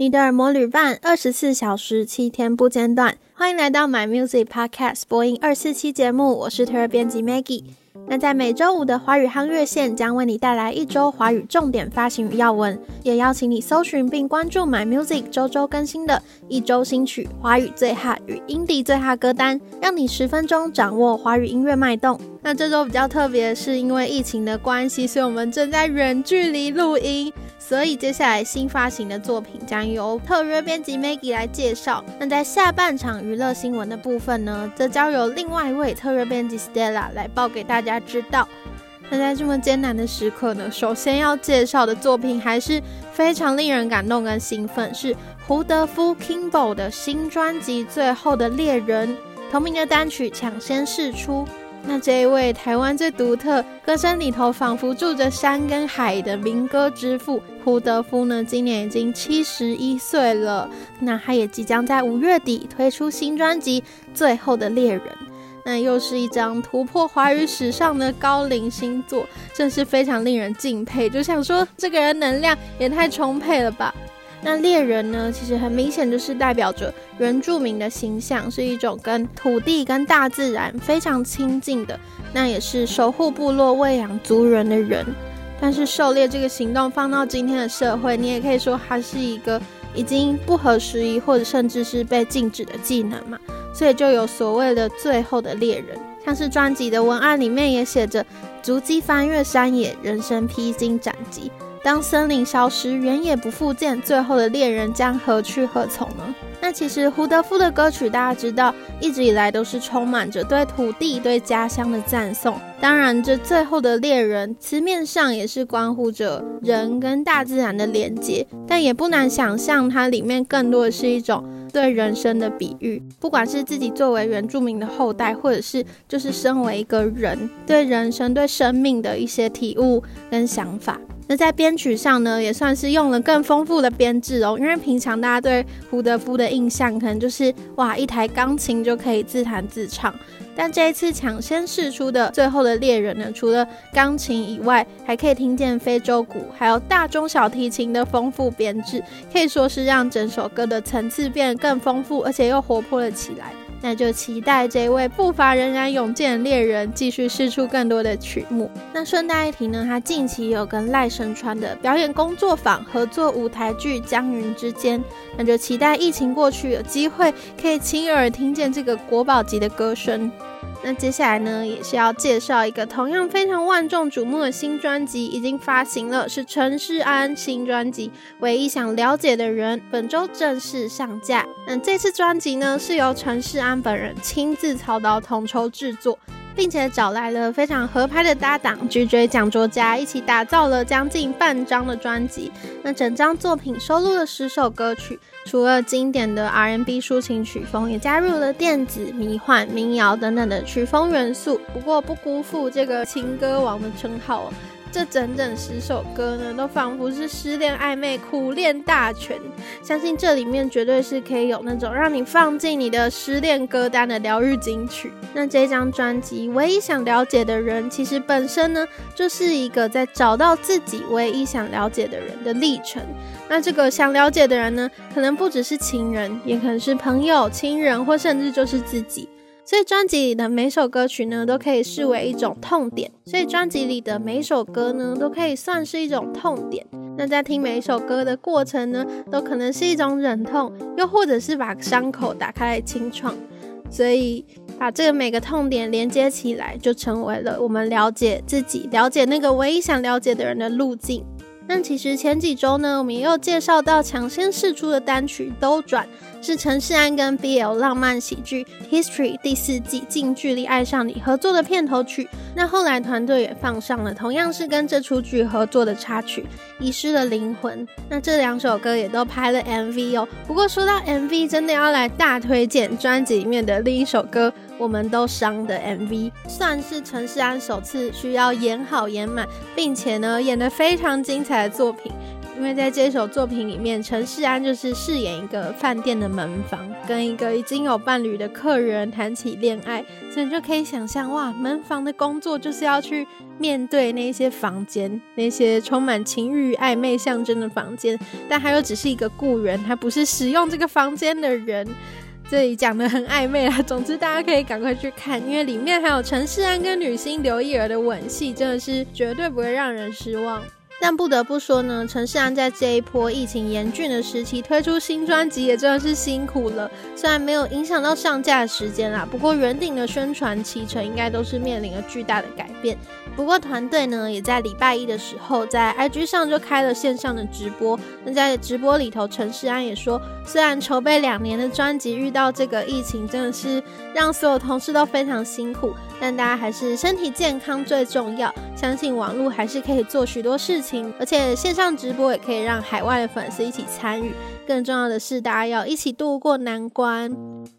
你的耳膜旅伴，二十四小时七天不间断。欢迎来到 My Music Podcast 播音二四七节目，我是特约编辑 Maggie。那在每周五的华语夯乐线将为你带来一周华语重点发行与要闻，也邀请你搜寻并关注 My Music 周周更新的一周新曲、华语最 hot 与 indie 最 hot 歌单，让你十分钟掌握华语音乐脉动。那这周比较特别，是因为疫情的关系，所以我们正在远距离录音。所以接下来新发行的作品将由特约编辑 Maggie 来介绍。那在下半场娱乐新闻的部分呢，则交由另外一位特约编辑 Stella 来报给大家知道。那在这么艰难的时刻呢，首先要介绍的作品还是非常令人感动跟兴奋，是胡德夫 Kimbo 的新专辑《最后的猎人》同名的单曲抢先试出。那这一位台湾最独特歌声里头仿佛住着山跟海的民歌之父胡德夫呢，今年已经七十一岁了。那他也即将在五月底推出新专辑《最后的猎人》，那又是一张突破华语史上的高龄新作，真是非常令人敬佩。就想说，这个人能量也太充沛了吧。那猎人呢，其实很明显就是代表着原住民的形象，是一种跟土地、跟大自然非常亲近的，那也是守护部落、喂养族人的人。但是狩猎这个行动放到今天的社会，你也可以说它是一个已经不合时宜，或者甚至是被禁止的技能嘛。所以就有所谓的最后的猎人，像是专辑的文案里面也写着：足迹翻越山野，人生披荆斩棘。当森林消失，原野不复见，最后的猎人将何去何从呢？那其实胡德夫的歌曲，大家知道，一直以来都是充满着对土地、对家乡的赞颂。当然，这最后的猎人，词面上也是关乎着人跟大自然的连接，但也不难想象，它里面更多的是一种对人生的比喻。不管是自己作为原住民的后代，或者是就是身为一个人，对人生、对生命的一些体悟跟想法。那在编曲上呢，也算是用了更丰富的编制哦。因为平常大家对胡德夫的印象，可能就是哇，一台钢琴就可以自弹自唱。但这一次抢先试出的《最后的猎人》呢，除了钢琴以外，还可以听见非洲鼓，还有大中小提琴的丰富编制，可以说是让整首歌的层次变得更丰富，而且又活泼了起来。那就期待这位步伐仍然勇健的猎人继续试出更多的曲目。那顺带一提呢，他近期有跟赖声川的表演工作坊合作舞台剧《江云之间》，那就期待疫情过去，有机会可以亲耳听见这个国宝级的歌声。那接下来呢，也是要介绍一个同样非常万众瞩目的新专辑，已经发行了，是陈世安新专辑《唯一想了解的人》，本周正式上架。那这次专辑呢，是由陈世安本人亲自操刀统筹制作。并且找来了非常合拍的搭档 GJ 蒋卓嘉，一起打造了将近半张的专辑。那整张作品收录了十首歌曲，除了经典的 R&B 抒情曲风，也加入了电子、迷幻、民谣等等的曲风元素。不过不辜负这个情歌王的称号哦。这整整十首歌呢，都仿佛是失恋暧昧苦恋大全。相信这里面绝对是可以有那种让你放进你的失恋歌单的疗愈金曲。那这张专辑唯一想了解的人，其实本身呢，就是一个在找到自己唯一想了解的人的历程。那这个想了解的人呢，可能不只是情人，也可能是朋友、亲人，或甚至就是自己。所以专辑里的每首歌曲呢，都可以视为一种痛点。所以专辑里的每首歌呢，都可以算是一种痛点。那在听每一首歌的过程呢，都可能是一种忍痛，又或者是把伤口打开来清创。所以把这个每个痛点连接起来，就成为了我们了解自己、了解那个唯一想了解的人的路径。但其实前几周呢，我们也有介绍到抢先试出的单曲《兜转》，是陈势安跟 BL 浪漫喜剧《History》第四季近距离爱上你合作的片头曲。那后来团队也放上了同样是跟这出剧合作的插曲《遗失的灵魂》。那这两首歌也都拍了 MV 哦。不过说到 MV，真的要来大推荐专辑里面的另一首歌。我们都伤的 MV 算是陈世安首次需要演好演满，并且呢演得非常精彩的作品。因为在这首作品里面，陈世安就是饰演一个饭店的门房，跟一个已经有伴侣的客人谈起恋爱，所以你就可以想象，哇，门房的工作就是要去面对那些房间，那些充满情欲暧昧象征的房间，但他又只是一个雇人，他不是使用这个房间的人。这里讲得很暧昧啦，总之大家可以赶快去看，因为里面还有陈世安跟女星刘亦儿的吻戏，真的是绝对不会让人失望。但不得不说呢，陈世安在这一波疫情严峻的时期推出新专辑，也真的是辛苦了。虽然没有影响到上架的时间啦，不过原定的宣传期程应该都是面临了巨大的改变。不过团队呢，也在礼拜一的时候在 IG 上就开了线上的直播。那在直播里头，陈势安也说，虽然筹备两年的专辑遇到这个疫情，真的是让所有同事都非常辛苦。但大家还是身体健康最重要，相信网络还是可以做许多事情，而且线上直播也可以让海外的粉丝一起参与。更重要的是，大家要一起度过难关。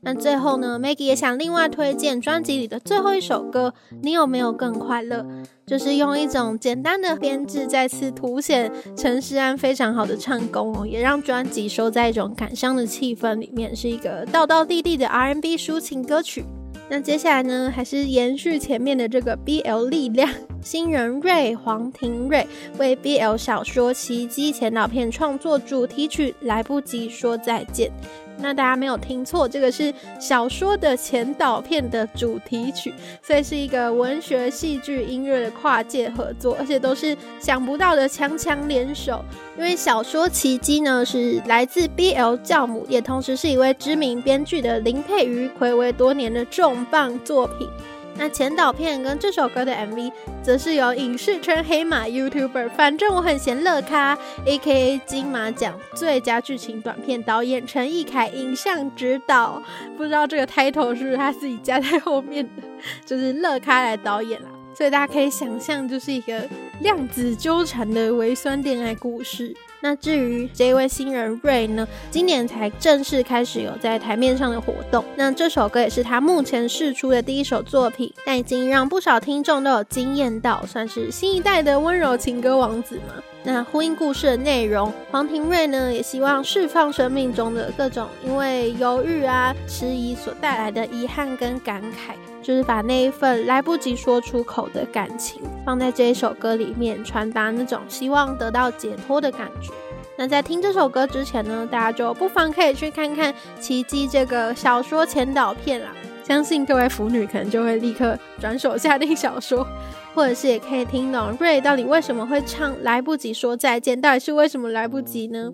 那最后呢，Maggie 也想另外推荐专辑里的最后一首歌，你有没有更快乐？就是用一种简单的编制，再次凸显陈势安非常好的唱功哦，也让专辑收在一种感伤的气氛里面，是一个道道地地的 R&B 抒情歌曲。那接下来呢，还是延续前面的这个 BL 力量，新人瑞黄庭瑞为 BL 小说《奇迹》前导片创作主题曲《来不及说再见》。那大家没有听错，这个是小说的前导片的主题曲，所以是一个文学、戏剧、音乐的跨界合作，而且都是想不到的强强联手。因为小说《奇迹》呢是来自 BL 教母，也同时是一位知名编剧的林佩瑜睽违多年的重磅作品。那前导片跟这首歌的 MV，则是由影视圈黑马 YouTuber，反正我很闲乐咖，AKA 金马奖最佳剧情短片导演陈亦凯影像指导，不知道这个 title 是不是他自己加在后面的，就是乐咖来导演啦，所以大家可以想象，就是一个量子纠缠的微酸恋爱故事。那至于这位新人 Ray 呢，今年才正式开始有在台面上的活动。那这首歌也是他目前试出的第一首作品，但已经让不少听众都有惊艳到，算是新一代的温柔情歌王子吗。那呼应故事的内容，黄庭瑞呢也希望释放生命中的各种因为犹豫啊、迟疑所带来的遗憾跟感慨，就是把那一份来不及说出口的感情放在这一首歌里面，传达那种希望得到解脱的感觉。那在听这首歌之前呢，大家就不妨可以去看看《奇迹》这个小说前导片啦，相信各位腐女可能就会立刻转手下定小说。或者是也可以听懂 Ray 到底为什么会唱来不及说再见，到底是为什么来不及呢？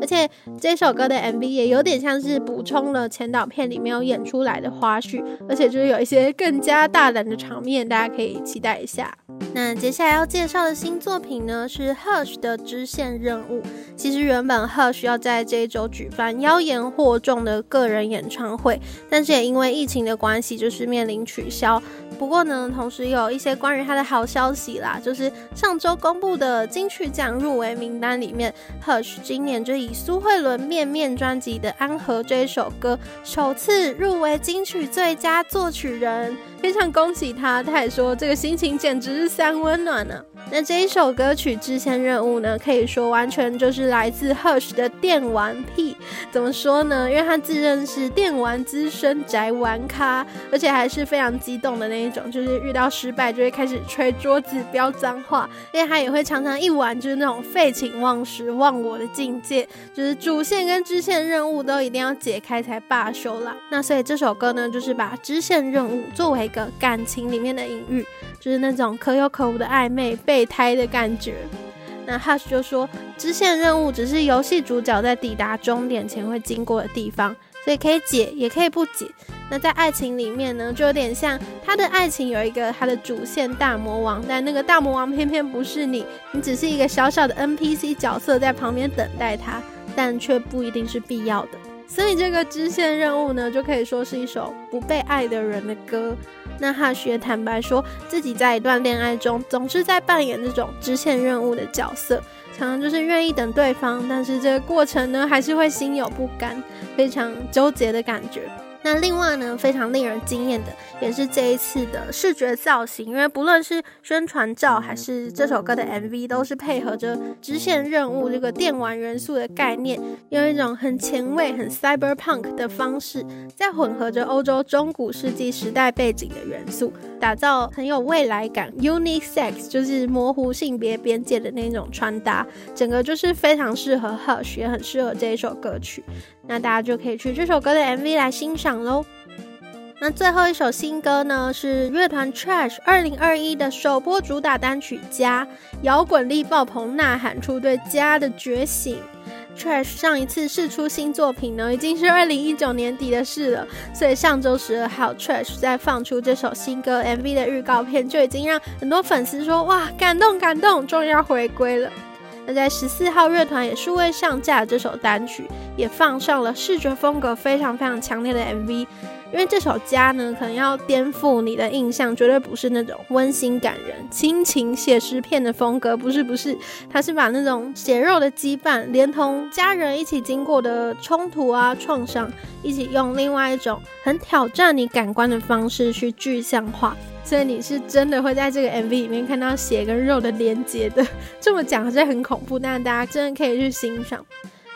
而且这首歌的 MV 也有点像是补充了前导片里面有演出来的花絮，而且就是有一些更加大胆的场面，大家可以期待一下。那接下来要介绍的新作品呢，是 Hush 的支线任务。其实原本 Hush 要在这一周举办妖言惑众的个人演唱会，但是也因为疫情的关系，就是面临取消。不过呢，同时有一些关于他的好消息啦，就是上周公布的金曲奖入围名单里面，Hush 今年就以苏慧伦《面面》专辑的《安和》这一首歌，首次入围金曲最佳作曲人。非常恭喜他，他还说这个心情简直是三温暖呢、那这一首歌曲支线任务呢，可以说完全就是来自 Hush 的电玩癖。怎么说呢？因为他自认是电玩资深宅玩咖，而且还是非常激动的那一种，就是遇到失败就会开始捶桌子、飙脏话。因为他也会常常一玩就是那种废寝忘食、忘我的境界，就是主线跟支线任务都一定要解开才罢休啦。那所以这首歌呢，就是把支线任务作为一个感情里面的隐喻。就是那种可有可无的暧昧、备胎的感觉。那 Hush 就说，支线任务只是游戏主角在抵达终点前会经过的地方，所以可以解，也可以不解。那在爱情里面呢，就有点像他的爱情有一个他的主线大魔王，但那个大魔王偏偏不是你，你只是一个小小的 NPC 角色在旁边等待他，但却不一定是必要的。所以这个支线任务呢，就可以说是一首不被爱的人的歌。那 Hush 也坦白说自己在一段恋爱中，总是在扮演这种支线任务的角色，常常就是愿意等对方，但是这个过程呢，还是会心有不甘，非常纠结的感觉。那另外呢，非常令人惊艳的，也是这一次的视觉造型，因为不论是宣传照还是这首歌的 MV，都是配合着支线任务这个电玩元素的概念，用一种很前卫、很 cyberpunk 的方式，再混合着欧洲中古世纪时代背景的元素，打造很有未来感。Unisex 就是模糊性别边界的那种穿搭，整个就是非常适合 Hush，也很适合这一首歌曲。那大家就可以去这首歌的 MV 来欣赏喽。那最后一首新歌呢，是乐团 Trash 二零二一的首播主打单曲《家》，摇滚力爆棚，呐喊出对家的觉醒。Trash 上一次试出新作品呢，已经是二零一九年底的事了，所以上周十二号 Trash 在放出这首新歌 MV 的预告片，就已经让很多粉丝说哇，感动感动，终于要回归了。在十四号，乐团也数位上架这首单曲，也放上了视觉风格非常非常强烈的 MV。因为这首家呢，可能要颠覆你的印象，绝对不是那种温馨感人、亲情写实片的风格，不是不是，它是把那种血肉的羁绊，连同家人一起经过的冲突啊、创伤，一起用另外一种很挑战你感官的方式去具象化。所以你是真的会在这个 MV 里面看到血跟肉的连接的，这么讲是很恐怖，但大家真的可以去欣赏。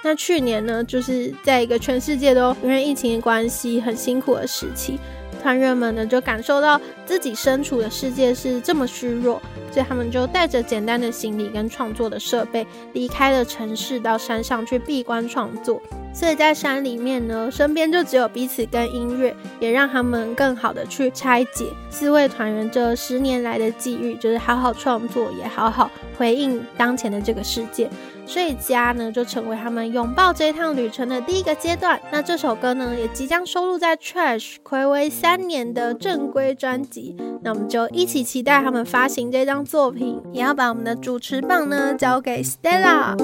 那去年呢，就是在一个全世界都因为疫情的关系很辛苦的时期，团员们呢就感受到自己身处的世界是这么虚弱，所以他们就带着简单的行李跟创作的设备，离开了城市，到山上去闭关创作。所以在山里面呢，身边就只有彼此跟音乐，也让他们更好的去拆解四位团员这十年来的际遇，就是好好创作，也好好回应当前的这个世界。所以家呢，就成为他们拥抱这一趟旅程的第一个阶段。那这首歌呢，也即将收录在 Trash 睽违三年的正规专辑。那我们就一起期待他们发行这张作品，也要把我们的主持棒呢交给 Stella。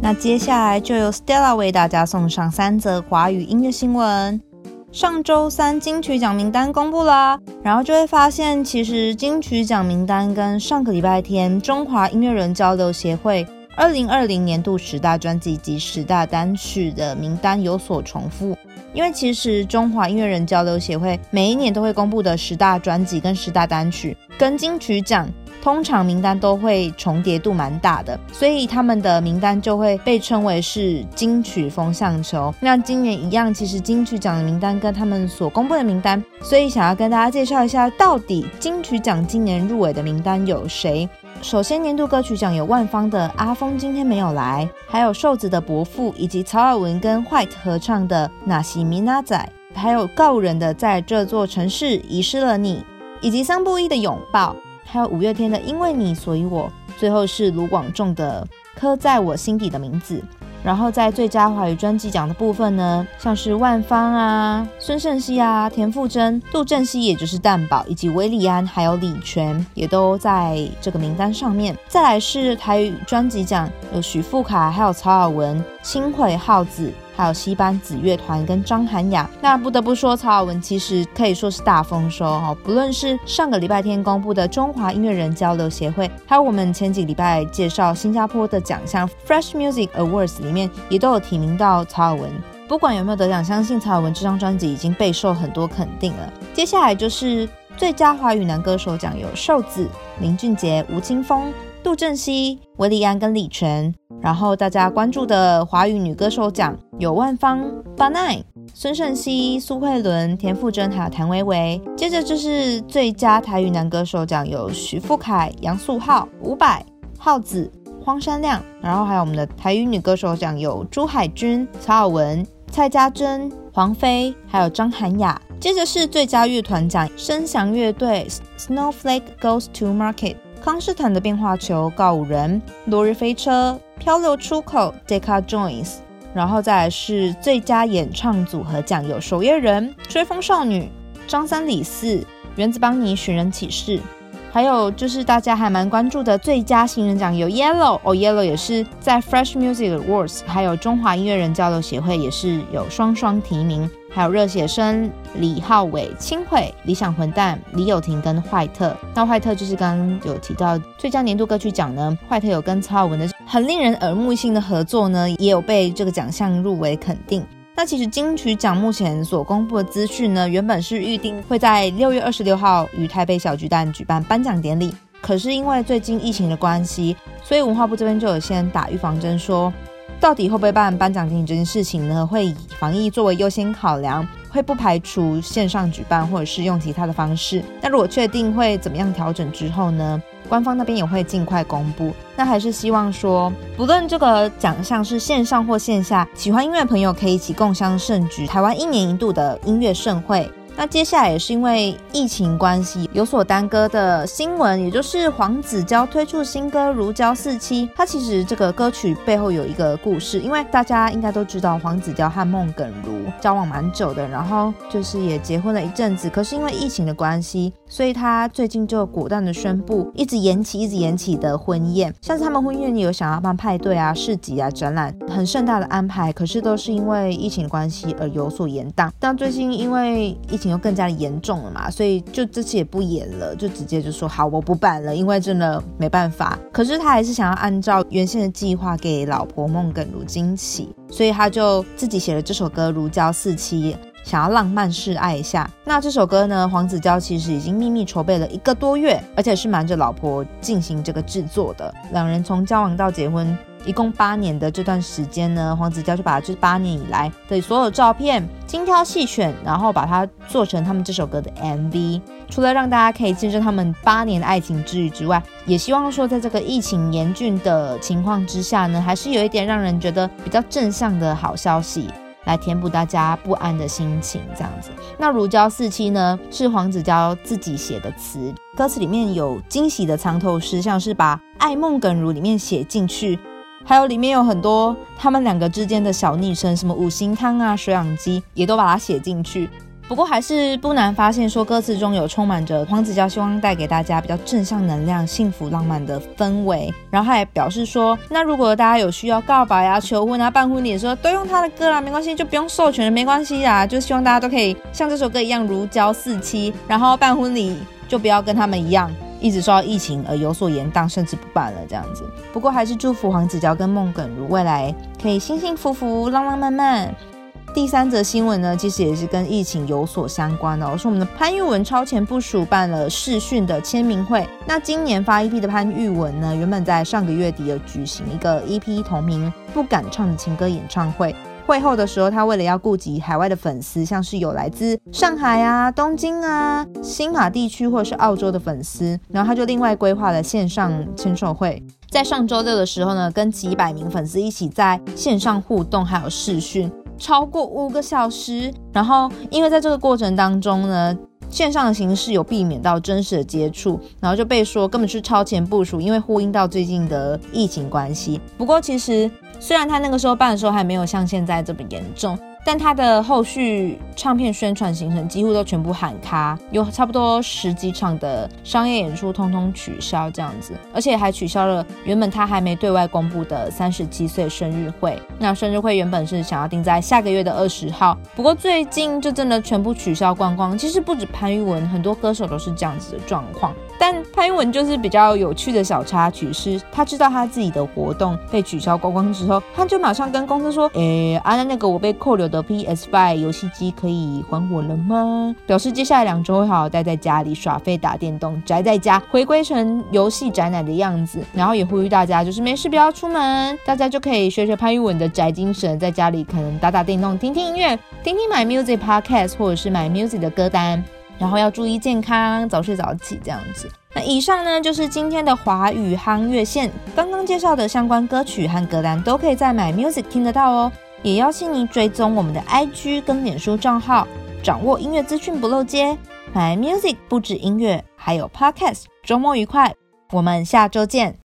那接下来就由 Stella 为大家送上三则华语音乐新闻。上周三金曲奖名单公布啦，然后就会发现，其实金曲奖名单跟上个礼拜天中华音乐人交流协会二零二零年度十大专辑及十大单曲的名单有所重复。因为其实中华音乐人交流协会每一年都会公布的十大专辑跟十大单曲，跟金曲奖。通常名单都会重叠度蛮大的，所以他们的名单就会被称为是金曲风向球。那今年一样，其实金曲奖的名单跟他们所公布的名单，所以想要跟大家介绍一下，到底金曲奖今年入围的名单有谁？首先，年度歌曲奖有万芳的《阿峰今天没有来》，还有瘦子的《伯父》，以及曹尔文跟 White 合唱的《那西米娜仔》，还有告人的《在这座城市遗失了你》，以及桑布伊的《拥抱》。还有五月天的《因为你所以我》，最后是卢广仲的《刻在我心底的名字》。然后在最佳华语专辑奖的部分呢，像是万芳啊、孙盛希啊、田馥甄、杜振熙，也就是蛋堡，以及韦礼安，还有李泉，也都在这个名单上面。再来是台语专辑奖，有许富凯，还有曹尔文、轻轨浩子。还有西班子乐团跟张涵雅，那不得不说，曹尔文其实可以说是大丰收哈。不论是上个礼拜天公布的中华音乐人交流协会，还有我们前几礼拜介绍新加坡的奖项 Fresh Music Awards 里面，也都有提名到曹尔文。不管有没有得奖，相信曹尔文这张专辑已经备受很多肯定了。接下来就是最佳华语男歌手奖，有瘦子、林俊杰、吴青峰、杜振熙、韦礼安跟李泉。然后大家关注的华语女歌手奖有万芳、巴奈、孙盛希、苏慧伦、田馥甄还有谭维维。接着就是最佳台语男歌手奖有许富凯、杨素浩、伍佰、浩子、荒山亮。然后还有我们的台语女歌手奖有朱海军、曹尔文、蔡家珍、黄妃，还有张涵雅。接着是最佳乐团奖，声响乐队 Snowflake Goes to Market。康士坦的变化球，告五人，落日飞车，漂流出口，Deca Joins，然后再来是最佳演唱组合奖，有守夜人，追风少女，张三李四，原子邦尼寻人启事，还有就是大家还蛮关注的最佳新人奖有 Yellow，哦 Yellow 也是在 Fresh Music Awards，还有中华音乐人交流协会也是有双双提名。还有热血生李浩伟、轻轨、理想混蛋李友廷跟坏特。那坏特就是刚刚有提到最佳年度歌曲奖呢，坏特有跟曹尔文的很令人耳目一新的合作呢，也有被这个奖项入围肯定。那其实金曲奖目前所公布的资讯呢，原本是预定会在六月二十六号于台北小巨蛋举办颁奖典礼，可是因为最近疫情的关系，所以文化部这边就有先打预防针，说到底会不会办颁奖典礼这件事情呢，会以防疫作为优先考量，会不排除线上举办或者是用其他的方式。那如果确定会怎么样调整之后呢，官方那边也会尽快公布。那还是希望说，不论这个奖项是线上或线下，喜欢音乐的朋友可以一起共襄盛举，台湾一年一度的音乐盛会。那接下来也是因为疫情关系有所耽搁的新闻，也就是黄子佼推出新歌《如胶似漆》。它其实这个歌曲背后有一个故事，因为大家应该都知道黄子佼和孟耿如交往蛮久的，然后就是也结婚了一阵子。可是因为疫情的关系，所以他最近就果断的宣布，一直延期、一直延期的婚宴。像是他们婚宴有想要办派对啊、市集啊、展览，很盛大的安排，可是都是因为疫情的关系而有所延宕。但最近因为疫情。又更加的严重了嘛，所以就这次也不演了，就直接就说好，我不办了，因为真的没办法。可是他还是想要按照原先的计划给老婆孟耿如惊喜，所以他就自己写了这首歌《如胶似漆》，想要浪漫示爱一下。那这首歌呢，黄子佼其实已经秘密筹备了一个多月，而且是瞒着老婆进行这个制作的。两人从交往到结婚。一共八年的这段时间呢，黄子佼就把这八年以来的所有照片精挑细选，然后把它做成他们这首歌的 MV。除了让大家可以见证他们八年的爱情之旅之外，也希望说在这个疫情严峻的情况之下呢，还是有一点让人觉得比较正向的好消息，来填补大家不安的心情。这样子，那如胶似漆呢，是黄子佼自己写的词，歌词里面有惊喜的藏头诗，像是把爱梦梗如里面写进去。还有里面有很多他们两个之间的小昵称，什么五星汤啊、水养鸡，也都把它写进去。不过还是不难发现，说歌词中有充满着黄子佼希望带给大家比较正向能量、幸福浪漫的氛围。然后他也表示说，那如果大家有需要告白啊、求婚啊、办婚礼的时候，都用他的歌啦，没关系，就不用授权了，没关系啊。就希望大家都可以像这首歌一样如胶似漆，然后办婚礼就不要跟他们一样。一直受到疫情而有所延宕，甚至不办了这样子。不过还是祝福黄子佼跟孟耿如未来可以幸幸福福、浪浪漫漫。第三则新闻呢，其实也是跟疫情有所相关的哦，是我们的潘玉文超前部署办了视讯的签名会。那今年发 EP 的潘玉文呢，原本在上个月底有举行一个 EP 同名《不敢唱的情歌》演唱会。会后的时候，他为了要顾及海外的粉丝，像是有来自上海啊、东京啊、新马地区或者是澳洲的粉丝，然后他就另外规划了线上签售会，在上周六的时候呢，跟几百名粉丝一起在线上互动，还有视讯超过五个小时。然后因为在这个过程当中呢，线上的形式有避免到真实的接触，然后就被说根本是超前部署，因为呼应到最近的疫情关系。不过其实。虽然他那个时候办的时候还没有像现在这么严重。但他的后续唱片宣传行程几乎都全部喊卡，有差不多十几场的商业演出通通取消这样子，而且还取消了原本他还没对外公布的三十七岁生日会。那生日会原本是想要定在下个月的二十号，不过最近就真的全部取消光光。其实不止潘玉文，很多歌手都是这样子的状况。但潘玉文就是比较有趣的小插曲是，他知道他自己的活动被取消光光之后，他就马上跟公司说：“诶，啊，那个我被扣留的。” PS5 游戏机可以还我了吗？表示接下来两周会好好待在家里耍废打电动，宅在家，回归成游戏宅男的样子。然后也呼吁大家，就是没事不要出门，大家就可以学学潘玉文的宅精神，在家里可能打打电动，听听音乐，听听 My Music Podcast 或者是 My Music 的歌单。然后要注意健康，早睡早起这样子。那以上呢，就是今天的华语夯乐线，刚刚介绍的相关歌曲和歌单都可以在 My Music 听得到哦。也邀请您追踪我们的 IG 跟脸书账号，掌握音乐资讯不漏接。My Music 不止音乐，还有 Podcast。周末愉快，我们下周见。